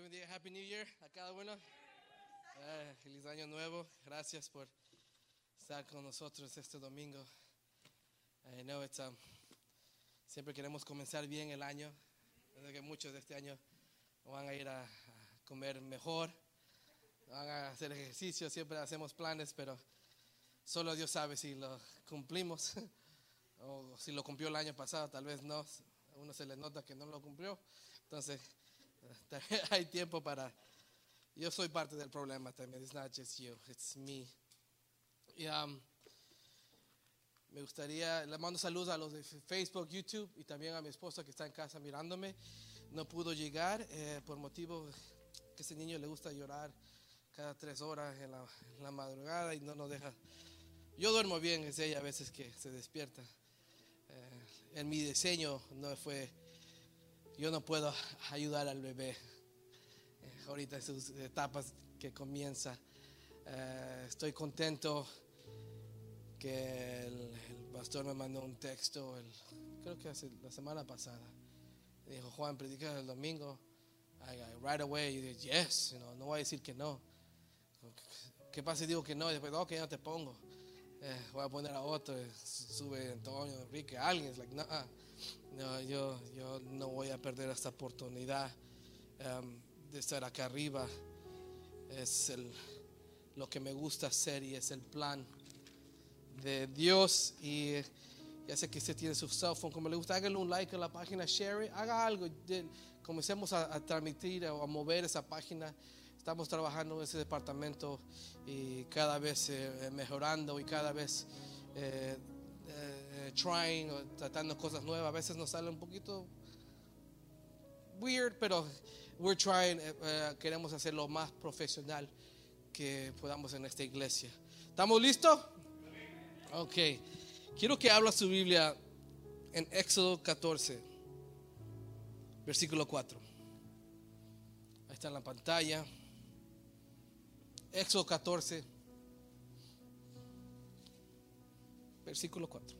Dios bendiga. Happy New Year a cada uno. Eh, feliz año nuevo. Gracias por estar con nosotros este domingo. I know it's, um, siempre queremos comenzar bien el año. Creo que muchos de este año van a ir a, a comer mejor, van a hacer ejercicio. Siempre hacemos planes, pero solo Dios sabe si lo cumplimos o si lo cumplió el año pasado. Tal vez no. A uno se le nota que no lo cumplió. Entonces, hay tiempo para. Yo soy parte del problema también. It's not just you, it's me. Y, um, me gustaría, le mando saludos a los de Facebook, YouTube y también a mi esposa que está en casa mirándome. No pudo llegar eh, por motivo que ese niño le gusta llorar cada tres horas en la, en la madrugada y no nos deja. Yo duermo bien, es ella a veces que se despierta. Eh, en mi diseño no fue yo no puedo ayudar al bebé eh, ahorita sus etapas que comienza. Eh, estoy contento que el, el pastor me mandó un texto, el- creo que hace la semana pasada. Dijo, Juan, predica el domingo. I, I- right away, yo dije, yes, you know, no voy a decir que no. ¿Qué pasa si digo que no? Y después, ok, no te pongo. Eh, voy a poner a otro, eh, sube Antonio, Enrique, alguien. Es like, no, no, yo, yo no voy a perder esta oportunidad um, de estar acá arriba. Es el, lo que me gusta hacer y es el plan de Dios. Y eh, ya sé que usted tiene su cell phone, como le gusta, hágale un like a la página, share it, haga algo. comencemos a, a transmitir o a mover esa página. Estamos trabajando en ese departamento y cada vez eh, mejorando y cada vez eh, trying o tratando cosas nuevas. A veces nos sale un poquito weird, pero we're trying, eh, eh, queremos hacer lo más profesional que podamos en esta iglesia. ¿Estamos listos? Ok. Quiero que habla su Biblia en Éxodo 14, versículo 4. Ahí está en la pantalla. Éxodo 14, versículo 4.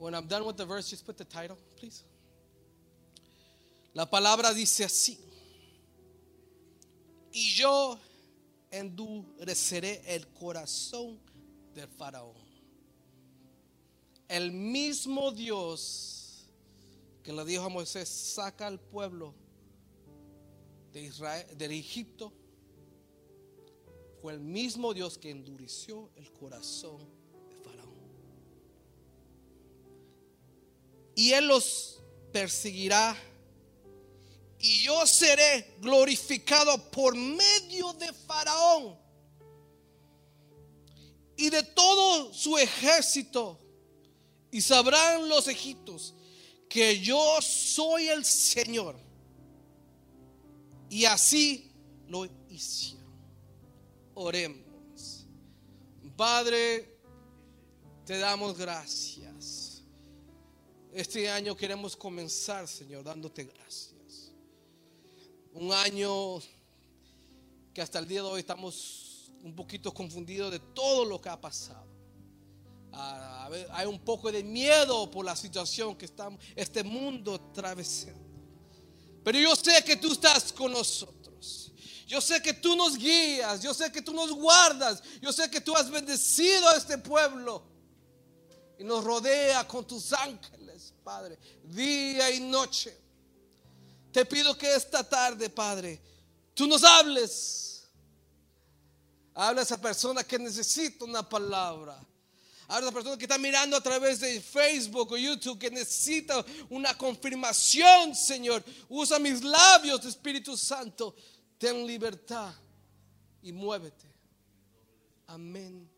When I'm done with the verse, just put the title, please. La palabra dice así. Y yo endureceré el corazón del faraón. El mismo Dios que le dijo a Moisés, saca al pueblo de Egipto, fue el mismo Dios que endureció el corazón Y él los perseguirá. Y yo seré glorificado por medio de Faraón y de todo su ejército. Y sabrán los egipcios que yo soy el Señor. Y así lo hicieron. Oremos. Padre, te damos gracias. Este año queremos comenzar, Señor, dándote gracias. Un año que hasta el día de hoy estamos un poquito confundidos de todo lo que ha pasado. Ah, hay un poco de miedo por la situación que estamos, este mundo atravesando. Pero yo sé que tú estás con nosotros. Yo sé que tú nos guías. Yo sé que tú nos guardas. Yo sé que tú has bendecido a este pueblo. Y nos rodea con tus ángeles, Padre, día y noche. Te pido que esta tarde, Padre, tú nos hables. Habla a esa persona que necesita una palabra. Habla a esa persona que está mirando a través de Facebook o YouTube que necesita una confirmación, Señor. Usa mis labios, Espíritu Santo. Ten libertad y muévete. Amén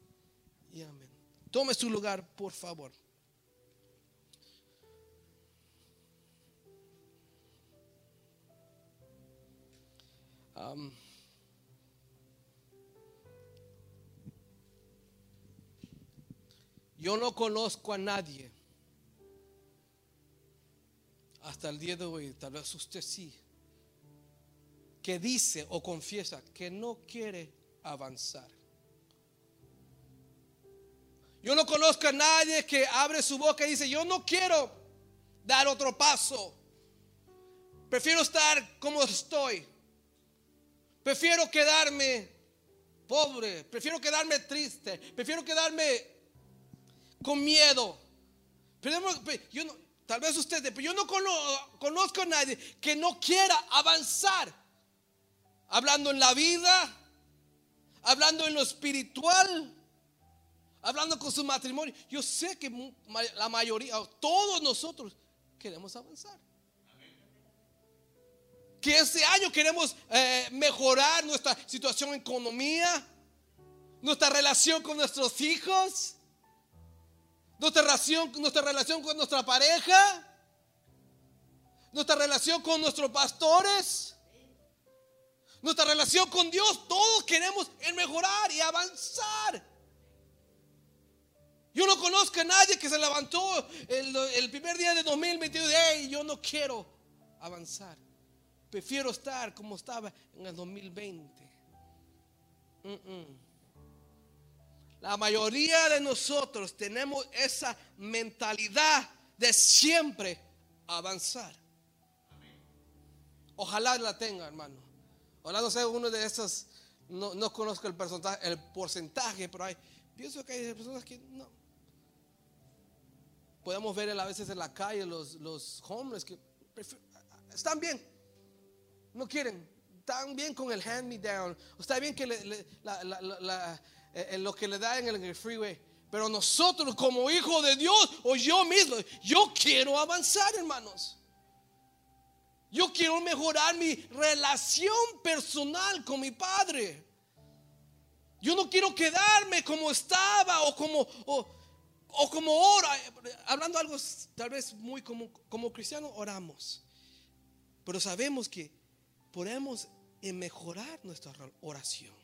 y amén. Tome su lugar, por favor. Um, yo no conozco a nadie hasta el día de hoy, tal vez usted sí, que dice o confiesa que no quiere avanzar. Yo no conozco a nadie que abre su boca y dice, yo no quiero dar otro paso. Prefiero estar como estoy. Prefiero quedarme pobre. Prefiero quedarme triste. Prefiero quedarme con miedo. Tal vez usted, pero yo no conozco a nadie que no quiera avanzar. Hablando en la vida, hablando en lo espiritual, hablando con su matrimonio. Yo sé que la mayoría, todos nosotros queremos avanzar. Que este año queremos eh, mejorar nuestra situación en economía, nuestra relación con nuestros hijos, nuestra relación, nuestra relación con nuestra pareja, nuestra relación con nuestros pastores, nuestra relación con Dios. Todos queremos mejorar y avanzar. Yo no conozco a nadie que se levantó el, primer día de 2022 y yo no quiero avanzar. Prefiero estar como estaba en el 2020. La mayoría de nosotros tenemos esa mentalidad de siempre avanzar. Ojalá la tenga, hermano. Ojalá no sea uno de esos, no, no conozco el porcentaje, pero hay, pienso que hay personas que no. Podemos ver a veces en la calle los, los hombres que están bien, no quieren, están bien con el hand me down, está bien que la, la, eh, lo que le da en el, freeway. Pero nosotros como hijos de Dios o yo mismo, yo quiero avanzar, hermanos. Yo quiero mejorar mi relación personal con mi padre. Yo no quiero quedarme como estaba o como, o, como ora. Hablando algo tal vez muy como, como cristianos, oramos. Pero sabemos que podemos mejorar nuestra oración.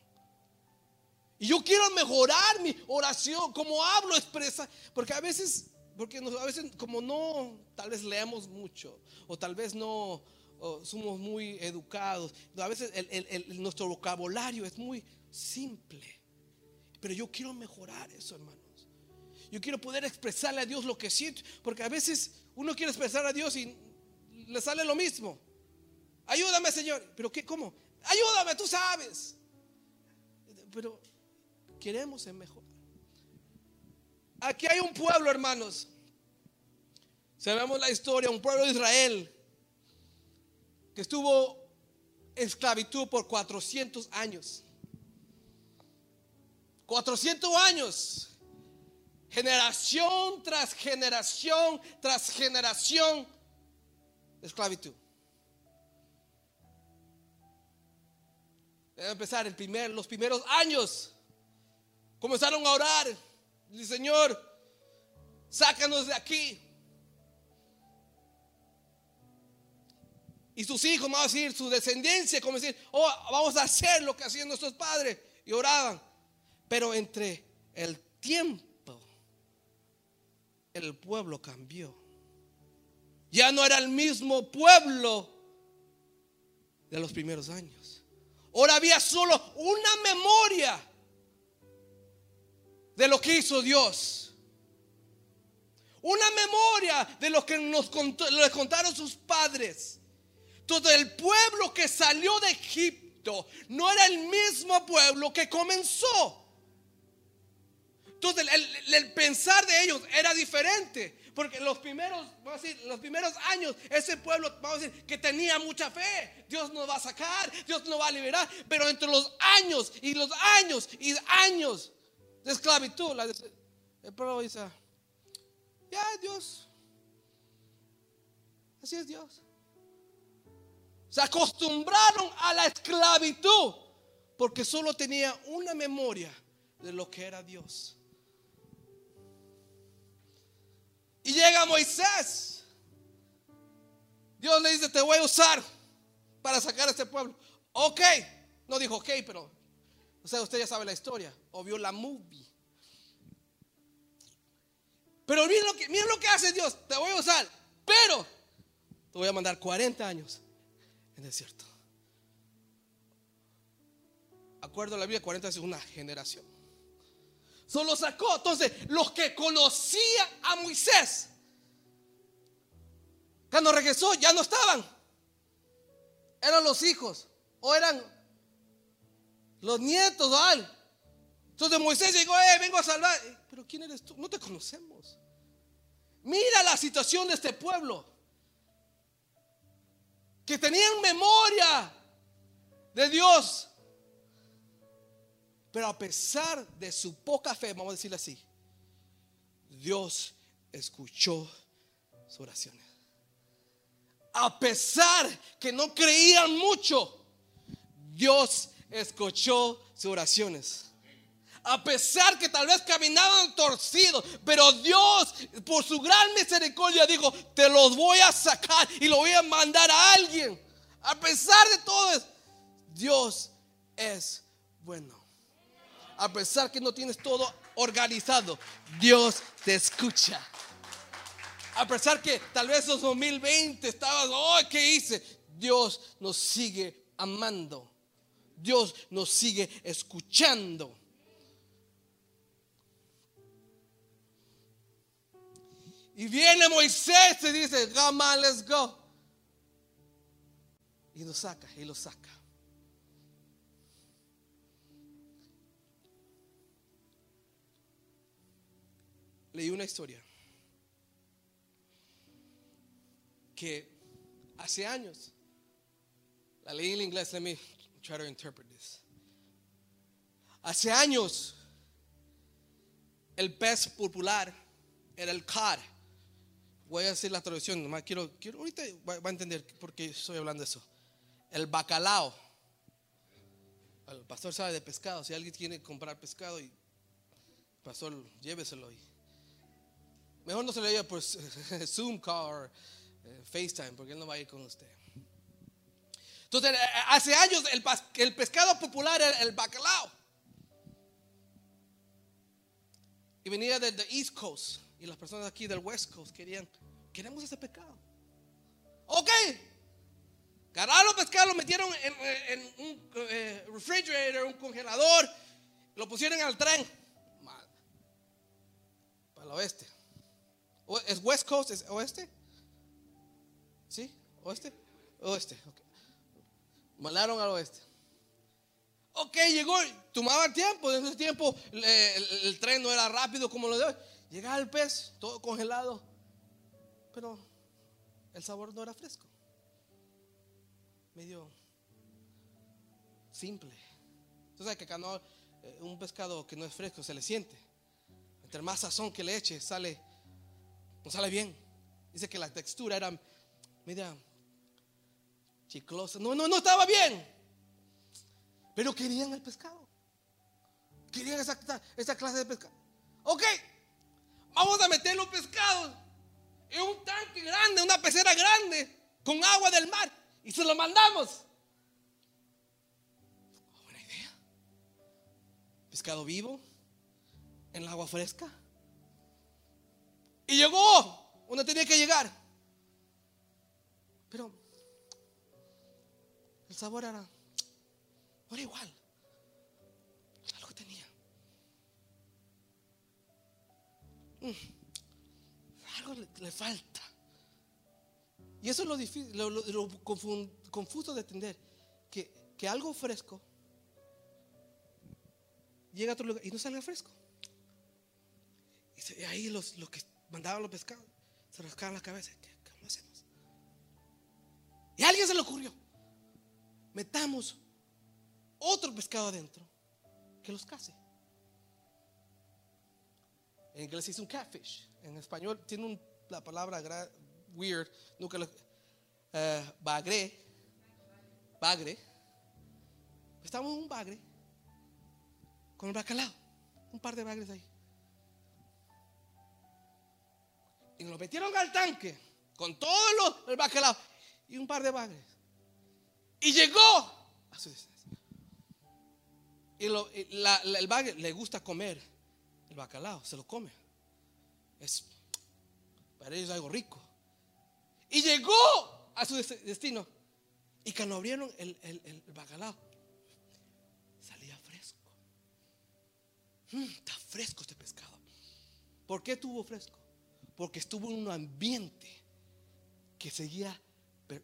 Y yo quiero mejorar mi oración, como hablo, expresa, porque a veces, porque a veces como no, tal vez leemos mucho, o tal vez no somos muy educados, a veces nuestro vocabulario es muy simple, pero yo quiero mejorar eso, hermanos. Yo quiero poder expresarle a Dios lo que siento, porque a veces uno quiere expresar a Dios y le sale lo mismo. Ayúdame, Señor. ¿Pero qué? ¿Cómo? Ayúdame, tú sabes. Pero Queremos ser mejor. Aquí hay un pueblo, hermanos. Sabemos la historia, un pueblo de Israel que estuvo en esclavitud por 400 años. 400 años. Generación tras generación tras generación de esclavitud. Debe empezar el primer, los primeros años Comenzaron a orar. Dice, Señor, sácanos de aquí. Y sus hijos, vamos a decir, su descendencia, como decir, oh, vamos a hacer lo que hacían nuestros padres. Y oraban. Pero entre el tiempo, el pueblo cambió. Ya no era el mismo pueblo de los primeros años. Ahora había solo una memoria de lo que hizo Dios. Una memoria de lo que nos les contaron sus padres. Todo el pueblo que salió de Egipto no era el mismo pueblo que comenzó. Entonces el, pensar de ellos era diferente. Porque los primeros, vamos a decir, los primeros años, ese pueblo, vamos a decir, que tenía mucha fe. Dios nos va a sacar, Dios nos va a liberar. Pero entre los años y los años y años de esclavitud. La el pueblo dice, ya Dios, así es Dios. Se acostumbraron a la esclavitud porque solo tenía una memoria de lo que era Dios. Y llega Moisés. Dios le dice, te voy a usar para sacar a este pueblo. Ok, no dijo ok, pero o sea, usted ya sabe la historia o vio la movie. Pero miren lo que, miren lo que hace Dios. Te voy a usar, pero te voy a mandar 40 años en desierto. Acuerdo a la Biblia, 40 es una generación. Solo sacó. Entonces, los que conocían a Moisés, cuando regresó, ya no estaban. eran los hijos o eran los nietos o algo. Entonces Moisés llegó, eh, vengo a salvar. Eh, Pero ¿quién eres tú? No te conocemos. Mira la situación de este pueblo. Que tenían memoria de Dios. Pero a pesar de su poca fe, vamos a decirle así, Dios escuchó sus oraciones. A pesar que no creían mucho, Dios escuchó sus oraciones. A pesar que tal vez caminaban torcidos, pero Dios por su gran misericordia dijo, te los voy a sacar y lo voy a mandar a alguien. A pesar de todo Dios es bueno. A pesar que no tienes todo organizado, Dios te escucha. A pesar que tal vez en 2020 estabas, oh, ¿qué hice? Dios nos sigue amando. Dios nos sigue escuchando. Y viene Moisés y dice, come on, let's go. Y lo saca, y lo saca. Leí una historia que hace años, la leí en inglés, let me try to interpret this. Hace años, el pez popular era el cod. Voy a hacer la traducción, nomás quiero, quiero ahorita va, a entender por qué estoy hablando de eso. El bacalao. El pastor sabe de pescado. Si alguien quiere comprar pescado, y pastor, lléveselo. Y mejor no se lo lleve por Zoom call eh, FaceTime, porque él no va a ir con usted. Entonces, eh, hace años el, pescado popular era el bacalao. Y venía del East Coast. Y las personas aquí del West Coast querían, queremos ese pescado. Ok. Agarraron los pescados, lo metieron en, un eh, refrigerator, un congelador. Lo pusieron al tren. Mal. Para el oeste. ¿Es West Coast? ¿Es oeste? ¿Sí? ¿Oeste? Oeste. ok. Al oeste. Ok, llegó, tomaba tiempo. En ese tiempo el, tren no era rápido como lo de hoy. Llegaba el pez, todo congelado. Pero el sabor no era fresco. Medio simple. Sabes que acá no, eh, un pescado que no es fresco se le siente. Entre más sazón que le eche, sale, no sale bien. Dice que la textura era media chiclosa. No, no, no estaba bien. Pero querían el pescado. Querían esa, clase de pescado. Ok, vamos a meter los pescados en un tanque grande, una pecera grande, con agua del mar. Y se lo mandamos. Buena idea. Pescado vivo, en el agua fresca. Y llegó donde tenía que llegar. Pero el sabor era, era igual. Algo tenía. Mm, algo le, falta. Y eso es lo difícil, lo, confuso de entender. Que, que algo fresco llega a otro lugar y no salga fresco. Y ahí los, los que mandaban los pescados se rascaban la cabeza. ¿Qué, ¿Cómo hacemos? Y a alguien se le ocurrió. Metamos otro pescado adentro que los case. En inglés dice un catfish. En español tiene un- la palabra weird. Nunca lo. eh, bagre. Bagre. Estamos en un bagre con el bacalao. Un par de bagres ahí. Y lo metieron al tanque con todo lo, el bacalao y un par de bagres. Y llegó a su distancia. Y, lo- el bagre le gusta comer el bacalao, se lo come. Es para ellos algo rico. Y llegó a su des- destino. Y cuando abrieron el, el- el- bacalao, salía fresco. Mm, está fresco este pescado. ¿Por qué estuvo fresco? Porque estuvo en un ambiente que seguía,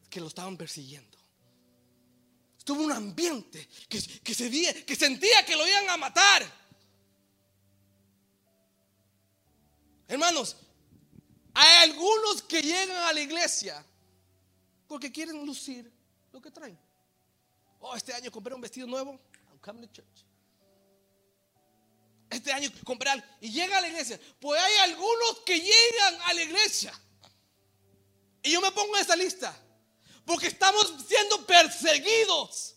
que lo estaban persiguiendo. Tuvo un ambiente que, que, se, que sentía que lo iban a matar. Hermanos, hay algunos que llegan a la iglesia porque quieren lucir lo que traen. Oh, este año compré un vestido nuevo. I'm coming to church. Este año compré algo y llega a la iglesia. Pues hay algunos que llegan a la iglesia. Y yo me pongo en esa lista. Porque estamos siendo perseguidos.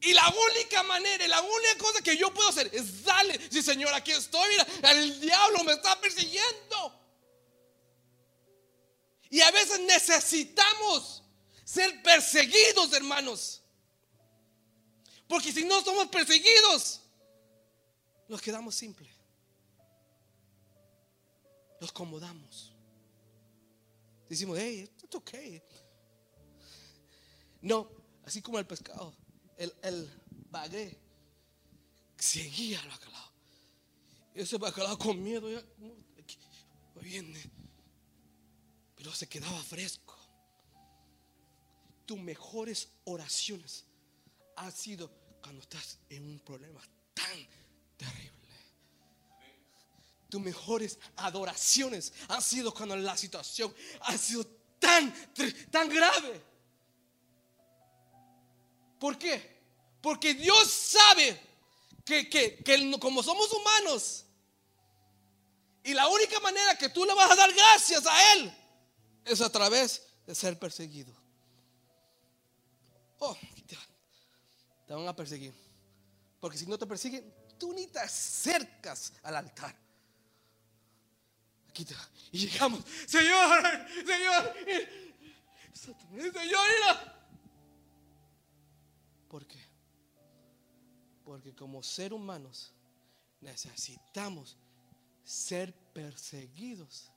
Y la única manera, y la única cosa que yo puedo hacer es darle, sí Señor, aquí estoy, mira, el diablo me está persiguiendo. Y a veces necesitamos ser perseguidos, hermanos. Porque si no somos perseguidos, nos quedamos simples. Nos acomodamos. Decimos, hey, it's okay. No, así como el pescado, el, el bagué seguía al bacalao. Ese bacalao con miedo ya viene, pero se quedaba fresco. Tus mejores oraciones han sido cuando estás en un problema tan terrible. Tus mejores adoraciones han sido cuando la situación ha sido tan, tan grave. ¿Por qué? Porque Dios sabe que, que, que como somos humanos, y la única manera que tú le vas a dar gracias a Él es a través de ser perseguido. Oh, te van a perseguir. Porque si no te persiguen, tú ni te acercas al altar. Aquí te, y llegamos, Señor, Señor, Señor, mira. ¿Por qué? Porque como ser humanos necesitamos ser perseguidos.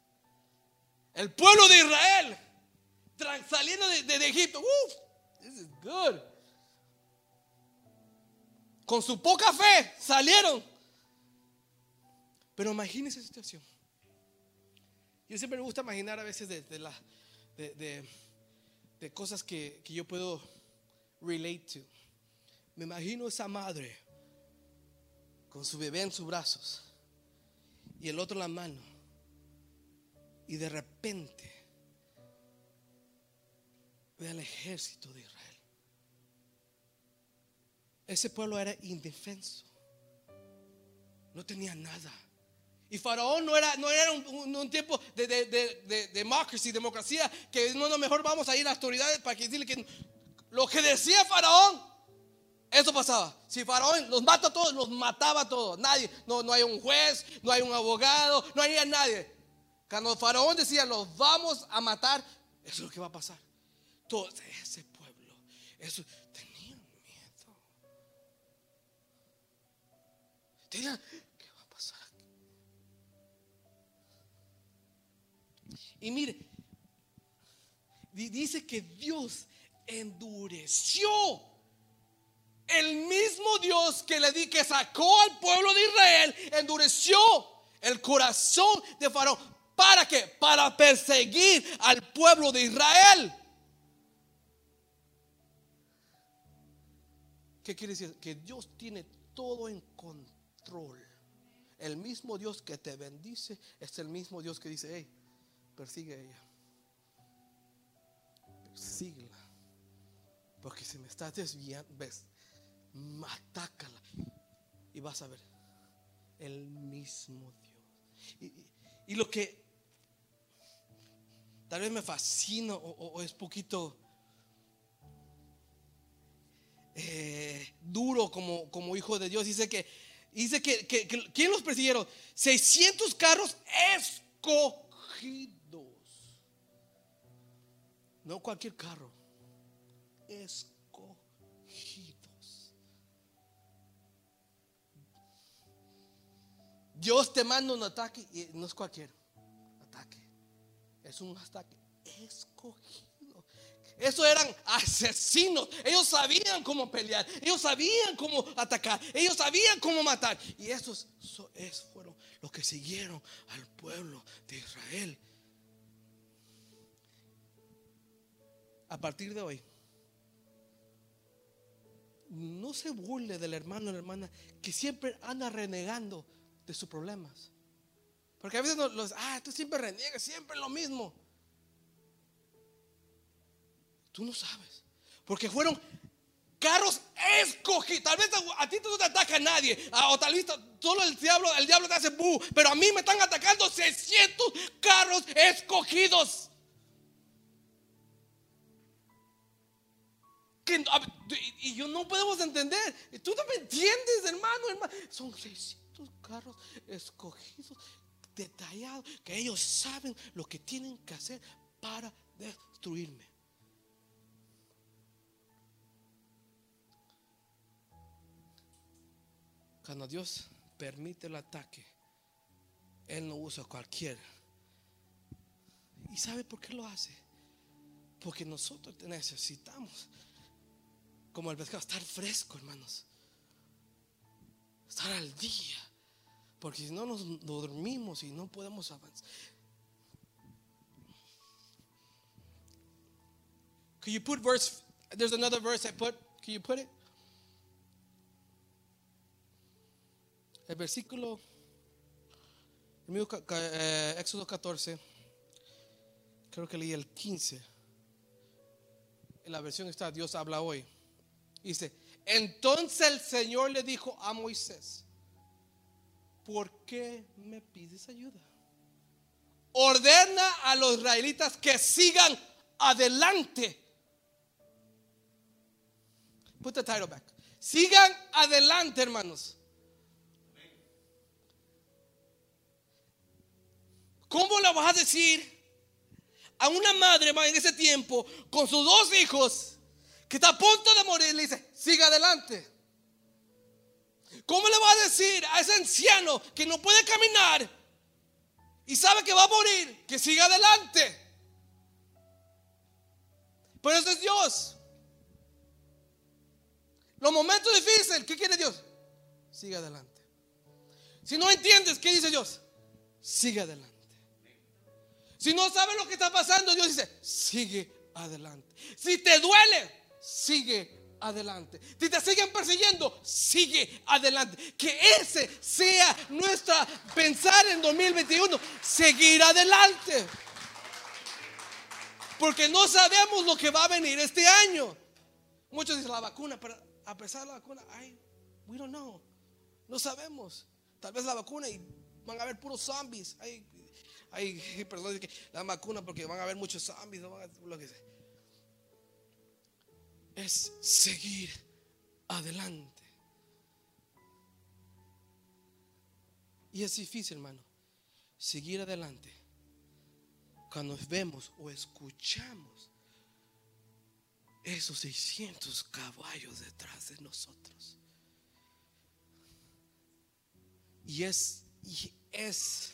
El pueblo de Israel saliendo de, de, Egipto, uff, this is good con su poca fe salieron. Pero imagínense esa situación. Yo siempre me gusta imaginar a veces de, cosas que, que, yo puedo relate to. Me imagino esa madre con su bebé en sus brazos y el otro en la mano. Y de repente ve al ejército de Israel. Ese pueblo era indefenso. No tenía nada. Y Faraón no era, no era un, tiempo de, de, de, democracy, democracia, que no, no, mejor vamos a ir a las autoridades para que decirle que lo que decía Faraón, eso pasaba. Si Faraón los mata a todos, los mataba a todos. Nadie, no, no hay un juez, no hay un abogado, no hay nadie. Cuando Faraón decía, los vamos a matar, eso es lo que va a pasar. Todo ese pueblo, eso, ¿qué va a pasar aquí? Y mire, dice que Dios endureció. El mismo Dios que le di que sacó al pueblo de Israel, endureció el corazón de Faraón. ¿Para qué? Para perseguir al pueblo de Israel. ¿Qué quiere decir? Que Dios tiene todo en control el mismo Dios que te bendice es el mismo Dios que dice, hey, persigue a ella. Persíguela. Porque si me estás desviando, ves, matácala. Y vas a ver, el mismo Dios. Y, lo que tal vez me fascina o, es poquito eh, duro como, como hijo de Dios, dice que Dice que, que, ¿quién los persiguieron? 600 carros escogidos. No cualquier carro. Escogidos. Dios te manda un ataque y no es cualquier ataque. Es un ataque escogido. Esos eran asesinos. Ellos sabían cómo pelear. Ellos sabían cómo atacar. Ellos sabían cómo matar. Y esos, fueron los que siguieron al pueblo de Israel. A partir de hoy, no se burle del hermano o la hermana que siempre anda renegando de sus problemas. Porque a veces los, ah, tú siempre reniegas, siempre lo mismo. Tú no sabes. Porque fueron carros escogidos. Tal vez a, ti no te ataca nadie. Ah, o tal vez solo el diablo, el diablo te hace bu. Pero a mí me están atacando 600 carros escogidos. y yo no podemos entender. Tú no me entiendes, hermano, hermano. Son 600 carros escogidos, detallados, que ellos saben lo que tienen que hacer para destruirme. Cuando Dios permite el ataque, Él no usa cualquiera. ¿Y sabe por qué lo hace? Porque nosotros necesitamos como el pescado, estar fresco, hermanos. Estar al día. Porque si no nos dormimos y no podemos avanzar. Can you put verse? There's another verse I put. Can you put it? El versículo, eh, Éxodo 14, creo que leí el 15. En la versión está Dios habla hoy. Dice, entonces el Señor le dijo a Moisés, ¿por qué me pides ayuda? Ordena a los israelitas que sigan adelante. Put the title back. Sigan adelante, hermanos. ¿Cómo le vas a decir a una madre en ese tiempo con sus dos hijos? que está a punto de morir, le dice, siga adelante. ¿Cómo le va a decir a ese anciano que no puede caminar y sabe que va a morir, que siga adelante? Pero eso es Dios. Los momentos difíciles, ¿qué quiere Dios? Siga adelante. Si no entiendes, ¿qué dice Dios? Sigue adelante. Si no sabes lo que está pasando, Dios dice, sigue adelante. Si te duele, sigue adelante. Si te siguen persiguiendo, sigue adelante. Que ese sea nuestra pensar en 2021, seguir adelante. Porque no sabemos lo que va a venir este año. Muchos dicen la vacuna, pero a pesar de la vacuna, ay, we don't know. No sabemos. Tal vez la vacuna y van a haber puros zombies. Ay perdón, la vacuna porque van a haber muchos zombies. lo que sea es seguir adelante. Y es difícil, hermano, seguir adelante cuando vemos o escuchamos esos 600 caballos detrás de nosotros. Y es, y es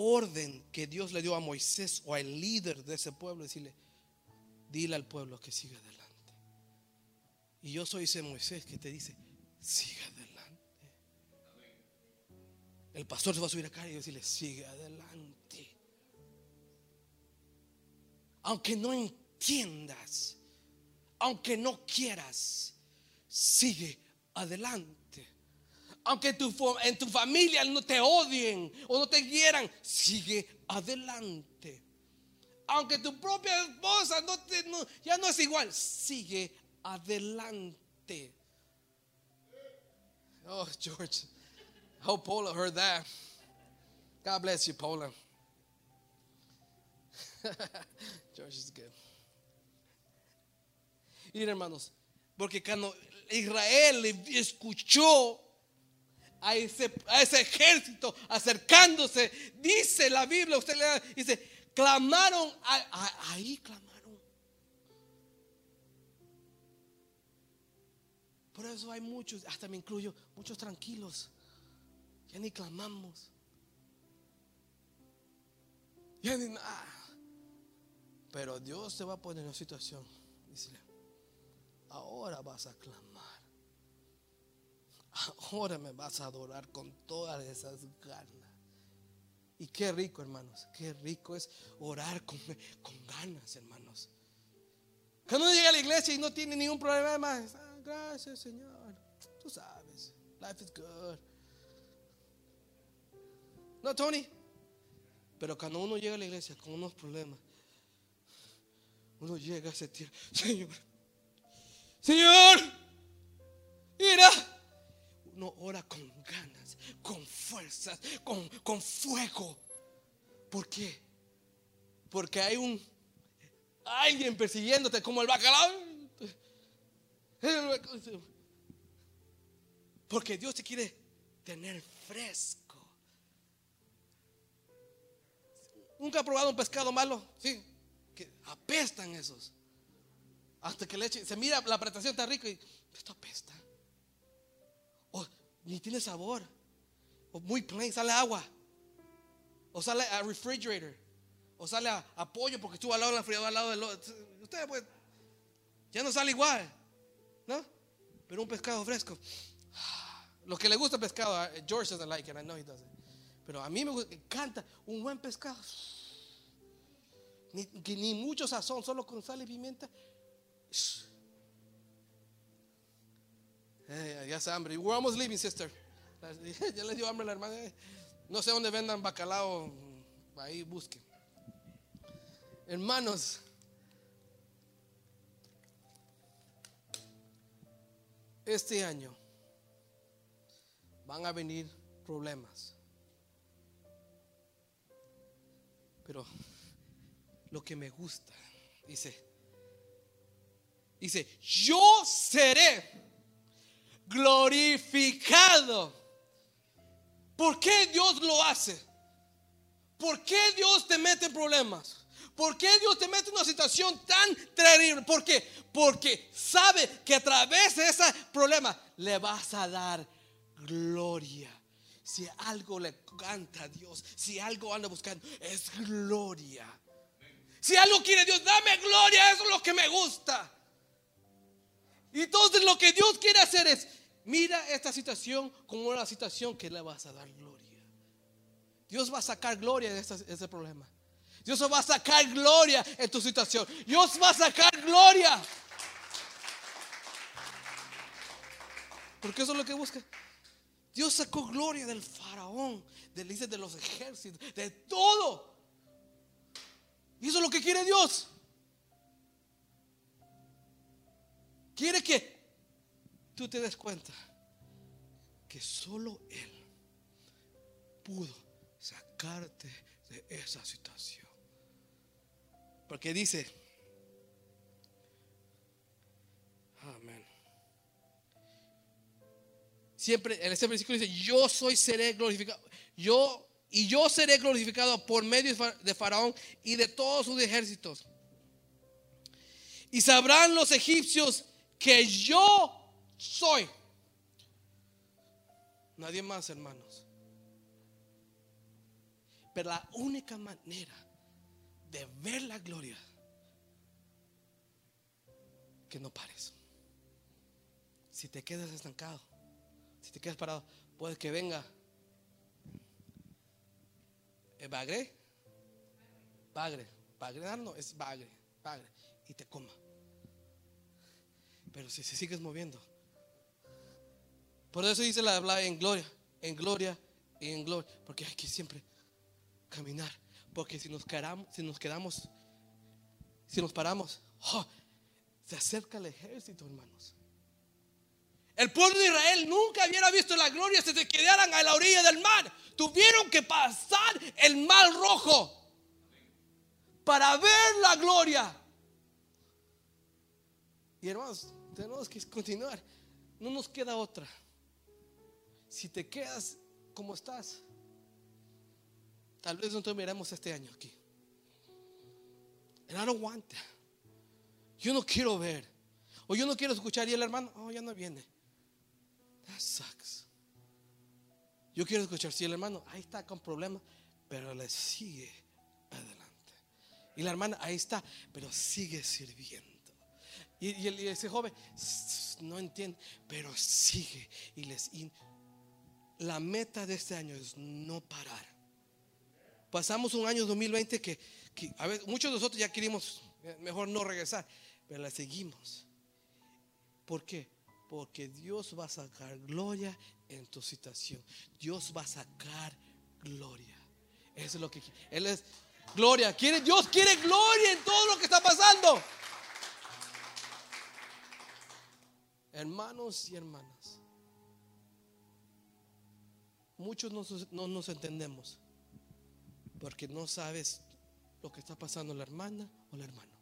orden que Dios le dio a Moisés o al líder de ese pueblo, decirle, dile al pueblo que siga adelante. Y yo soy ese Moisés que te dice, sigue adelante. El pastor se va a subir acá y decirle, sigue adelante. Aunque no entiendas, aunque no quieras, sigue adelante. Aunque tu, en tu familia no te odien o no te quieran, sigue adelante. Aunque tu propia esposa no te, ya no es igual, sigue adelante. Oh, George. I hope Paula heard that. God bless you, Paula. George is good. Miren, hermanos, porque cuando Israel escuchó a ese, a ese ejército acercándose, dice la Biblia, usted le dice, clamaron, ahí clamaron. Por eso hay muchos, hasta me incluyo, muchos tranquilos. Ya ni clamamos. Ya ni nada. Pero Dios te va a poner en una situación. Dice, ahora vas a clamar. Ahora me vas a adorar con todas esas ganas. Y qué rico, hermanos. Qué rico es orar con, con ganas, hermanos. Cuando uno llega a la iglesia y no tiene ningún problema más gracias Señor. Tú sabes, life is good. No, Tony. Pero cuando uno llega a la iglesia con unos problemas, uno llega a tiempo, Señor, Señor, con con, fuego. ¿Por qué? Porque hay un alguien persiguiéndote como el bacalao. Porque Dios te quiere tener fresco. ¿Nunca ha probado un pescado malo? Sí, que apestan esos. Hasta que le eche, se mira la presentación está rico y esto apesta. O ni tiene sabor. O muy plain, sale agua. O sale a refrigerator. O sale a, pollo porque estuvo al lado de la fría, al lado del Usted pues ya no sale igual. ¿No? Pero un pescado fresco. Lo que le gusta el pescado, eh, George doesn't like it, I know he doesn't. Pero a mí me encanta un buen pescado. Ni, ni mucho sazón, solo con sal y pimienta. ya se hambre. We're almost leaving, sister. Ya le dio hambre la hermana. No sé dónde vendan bacalao. Ahí busquen. Hermanos, este año van a venir problemas. Pero lo que me gusta, dice, dice, yo seré glorificado. ¿Por qué Dios lo hace? ¿Por qué Dios te mete en problemas? ¿Por qué Dios te mete en una situación tan terrible? ¿Por qué? Porque sabe que a través de ese problema le vas a dar gloria. Si algo le canta a Dios, si algo anda buscando, es gloria. Si algo quiere Dios, dame gloria, eso es lo que me gusta. Y entonces lo que Dios quiere hacer es, mira esta situación como una situación que le vas a dar gloria. Dios va a sacar gloria de ese problema. Dios va a sacar gloria en tu situación. Dios va a sacar gloria. Porque eso es lo que busca. Dios sacó gloria del faraón, del de los ejércitos, de todo. Y eso es lo que quiere Dios. Quiere que tú te des cuenta que solo Él pudo sacarte de esa situación. Porque dice, siempre en ese versículo dice, yo soy, seré glorificado. Yo y yo seré glorificado por medio de Faraón y de todos sus ejércitos. Y sabrán los egipcios que yo soy. Nadie más, hermanos. Pero la única manera de ver la gloria que no pares. Si te quedas estancado, si te quedas parado, puede que venga el bagre, bagre, bagre, ah, no, es bagre, bagre, y te coma. Pero si se sigues moviendo, por eso dice la habla en gloria, en gloria y en gloria, porque hay que siempre caminar, porque si nos quedamos, si nos quedamos, si nos paramos, oh, se acerca el ejército, hermanos. El pueblo de Israel nunca hubiera visto la gloria si se quedaran a la orilla del mar. Tuvieron que pasar el mar rojo para ver la gloria. Y hermanos, tenemos que continuar. No nos queda otra. Si te quedas como estás, tal vez no te miremos este año aquí. And I don't want Yo no quiero ver. O yo no quiero escuchar y el hermano, oh, ya no viene. That sucks. Yo quiero escuchar, si el hermano ahí está con problemas, pero le sigue adelante. Y la hermana ahí está, pero sigue sirviendo. Y, ese joven no entiende, pero sigue. Y les la meta de este año es no parar. Pasamos un año 2020 que, a muchos de nosotros ya queríamos mejor no regresar, pero la seguimos. ¿Por qué? Porque Dios va a sacar gloria en tu situación. Dios va a sacar gloria. Eso es lo que Él es gloria. Quiere, Dios quiere gloria en todo lo que está pasando. Hermanos y hermanas, muchos no, nos entendemos porque no sabes lo que está pasando la hermana o el hermano.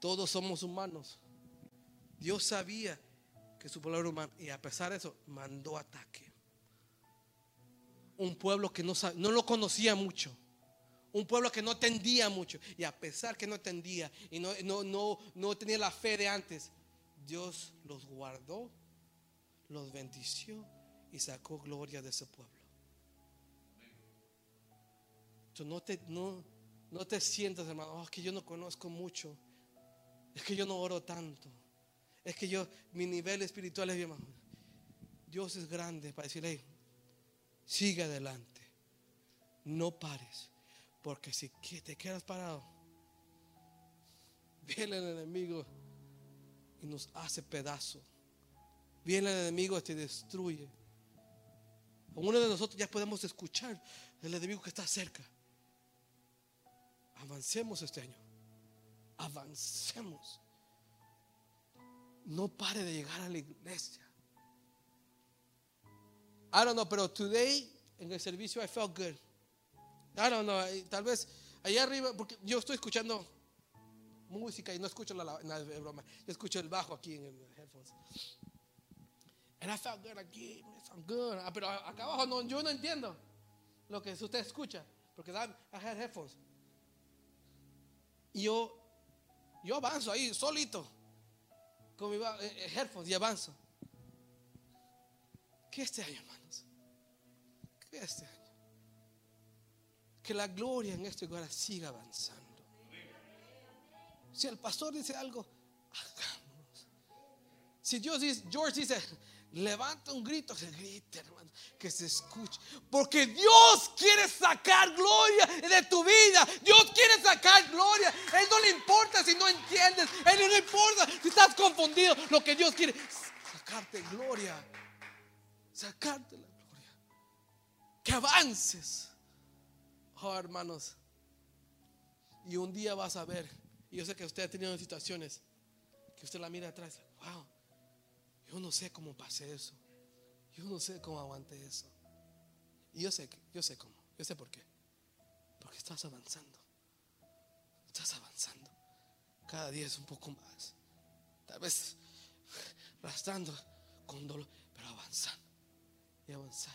Todos somos humanos. Dios sabía que su pueblo era humano y a pesar de eso mandó ataque. Un pueblo que no, no lo conocía mucho. Un pueblo que no tendía mucho. Y a pesar que no tendía y no, no, no, no tenía la fe de antes, Dios los guardó, los bendició y sacó gloria de ese pueblo. Entonces no te, no, no te sientas, hermano, oh, que yo no conozco mucho. Es que yo no oro tanto. Es que yo, mi nivel espiritual es bien más. Dios es grande para decirle, sigue adelante. No pares. Porque si te quedas parado, viene el enemigo y nos hace pedazo. Viene el enemigo te destruye. Uno de nosotros ya podemos escuchar el enemigo que está cerca. Avancemos este año. Avancemos. No pare de llegar a la iglesia. I don't know, pero today en el servicio I felt good. I don't know, tal vez allá arriba, porque yo estoy escuchando música y no escucho la, la, broma. Yo escucho el bajo aquí en el headphones. And I felt good aquí, I'm good. Ah, pero acá abajo yo no entiendo lo que usted escucha, porque I had headphones. Y yo, yo avanzo ahí solito con mi eh, eh, headphones y avanzo. ¿Qué este año, hermanos? ¿Qué este año? Que la gloria en este lugar siga avanzando. Si el pastor dice algo, hagámoslo. Si Dios dice, George dice, levanta un grito, se grite, hermano, que se escuche. Porque Dios quiere sacar gloria de tu vida. Dios quiere sacar gloria. Él no le importa si no entiendes. Él no le importa si estás confundido. Lo que Dios quiere, sacarte gloria. Sacarte la gloria. Que avances. Oh, hermanos. Y un día vas a ver. Y yo sé que usted ha tenido situaciones que usted la mira atrás. Wow yo no sé cómo pasé eso. Yo no sé cómo aguanté eso. Y yo sé, yo sé cómo. Yo sé por qué. Porque estás avanzando. Estás avanzando. Cada día es un poco más. Tal vez rastando con dolor, pero avanzando. Y avanzar.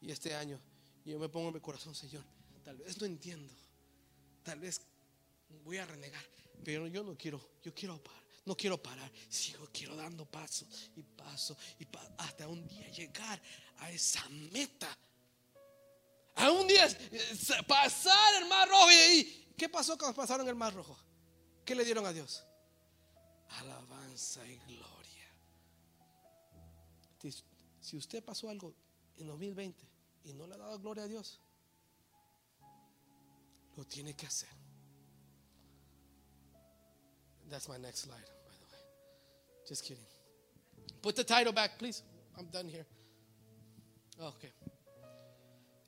Y este año yo me pongo en mi corazón, Señor. Tal vez no entiendo. Tal vez voy a renegar. Pero yo no quiero. Yo quiero parar no quiero parar, sigo, quiero dando paso y paso y hasta un día llegar a esa meta. A un día eh, pasar el mar rojo y, ¿qué pasó cuando pasaron el mar rojo? ¿Qué le dieron a Dios? Alabanza y gloria. Si usted pasó algo en 2020 y no le ha dado gloria a Dios, lo tiene que hacer. That's my next slide, by the way. Just kidding. Put the title back, please. I'm done here. Okay.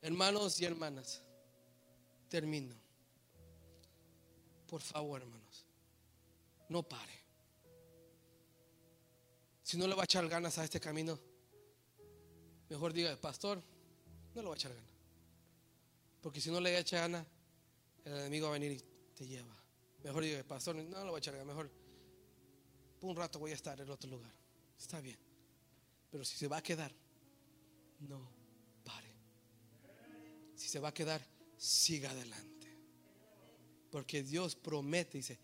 Hermanos y hermanas, termino. Por favor, hermanos, no pare. Si no le va a echar ganas a este camino, mejor diga, pastor, no le va a echar ganas. Porque si no le echa ganas, el enemigo va a venir y te lleva. Mejor diga, pastor, no lo voy a echar, mejor un rato voy a estar en otro lugar. Está bien. Pero si se va a quedar, no pare. Si se va a quedar, siga adelante. Porque Dios promete, dice,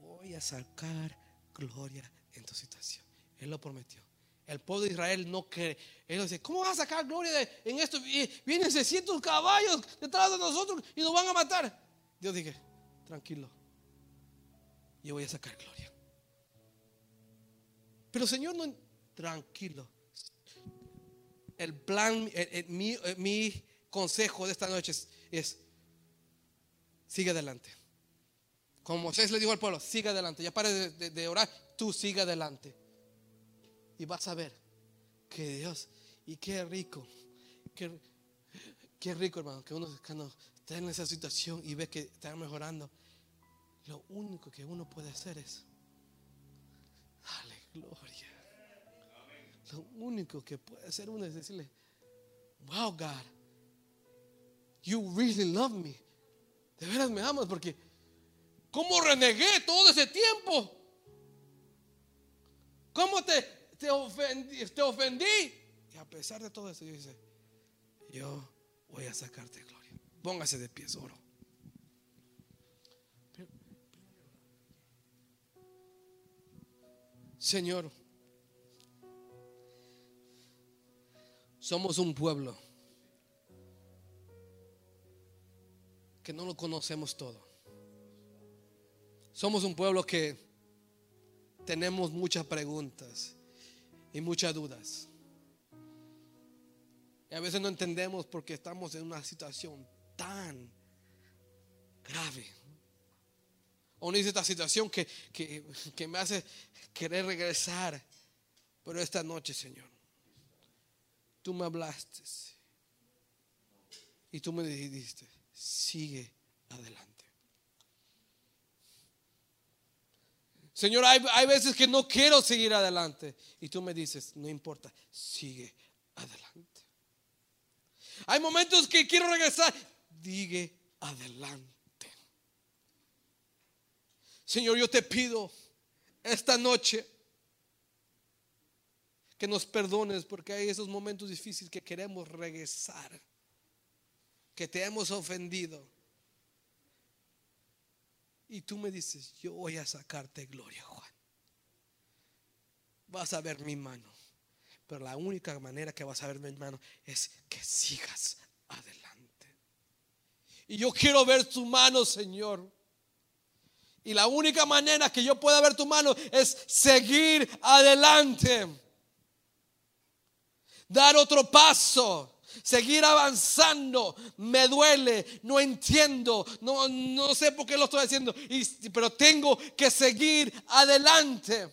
voy a sacar gloria en tu situación. Él lo prometió. El pueblo de Israel no cree. Él dice, ¿cómo vas a sacar gloria en esto? Vienen 600 caballos detrás de nosotros y nos van a matar. Dios dije, tranquilo yo voy a sacar gloria. Pero Señor, no, tranquilo. El plan, mi, consejo de esta noche es, sigue adelante. Como Moisés le dijo al pueblo, siga adelante, ya pare de, orar, tú siga adelante. Y vas a ver que Dios, y qué rico, qué, qué rico hermano, que uno cuando está en esa situación y ve que está mejorando, lo único que uno puede hacer es darle gloria. Lo único que puede hacer uno es decirle, wow God, you really love me. De veras me amas porque ¿cómo renegué todo ese tiempo? ¿Cómo te, te, ofendí, te ofendí? Y a pesar de todo eso, Dios dice, yo voy a sacarte gloria. Póngase de pie, oro. Señor, somos un pueblo que no lo conocemos todo. Somos un pueblo que tenemos muchas preguntas y muchas dudas. Y a veces no entendemos porque estamos en una situación tan grave. O en esta situación que, que, que me hace querer regresar. Pero esta noche, Señor, tú me hablaste y tú me dijiste, sigue adelante. Señor, hay, hay veces que no quiero seguir adelante y tú me dices, no importa, sigue adelante. Hay momentos que quiero regresar, sigue adelante. Señor, yo te pido esta noche que nos perdones porque hay esos momentos difíciles que queremos regresar, que te hemos ofendido. Y tú me dices, yo voy a sacarte gloria, Juan. Vas a ver mi mano. Pero la única manera que vas a ver mi mano es que sigas adelante. Y yo quiero ver tu mano, Señor. Y la única manera que yo pueda ver tu mano es seguir adelante. Dar otro paso. Seguir avanzando. Me duele. No entiendo. No, no sé por qué lo estoy haciendo. Pero tengo que seguir adelante.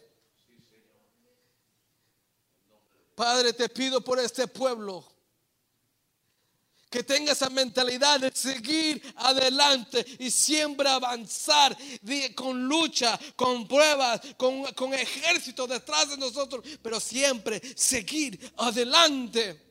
Padre, te pido por este pueblo que tenga esa mentalidad de seguir adelante y siempre avanzar con lucha, con pruebas, con, con ejército detrás de nosotros, pero siempre seguir adelante.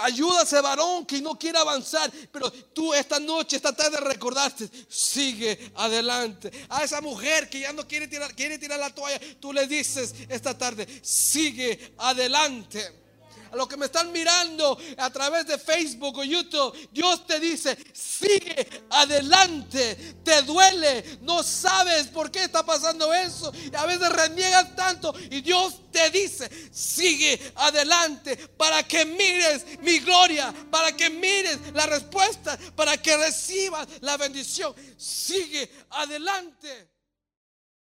Ayuda a ese varón que no quiere avanzar, pero tú esta noche, esta tarde recordaste, sigue adelante. A esa mujer que ya no quiere tirar, quiere tirar la toalla, tú le dices esta tarde, sigue adelante. A los que me están mirando a través de Facebook o YouTube, Dios te dice, sigue adelante. Te duele, no sabes por qué está pasando eso. Y a veces reniegas tanto y Dios te dice, sigue adelante para que mires mi gloria, para que mires la respuesta, para que recibas la bendición. Sigue adelante.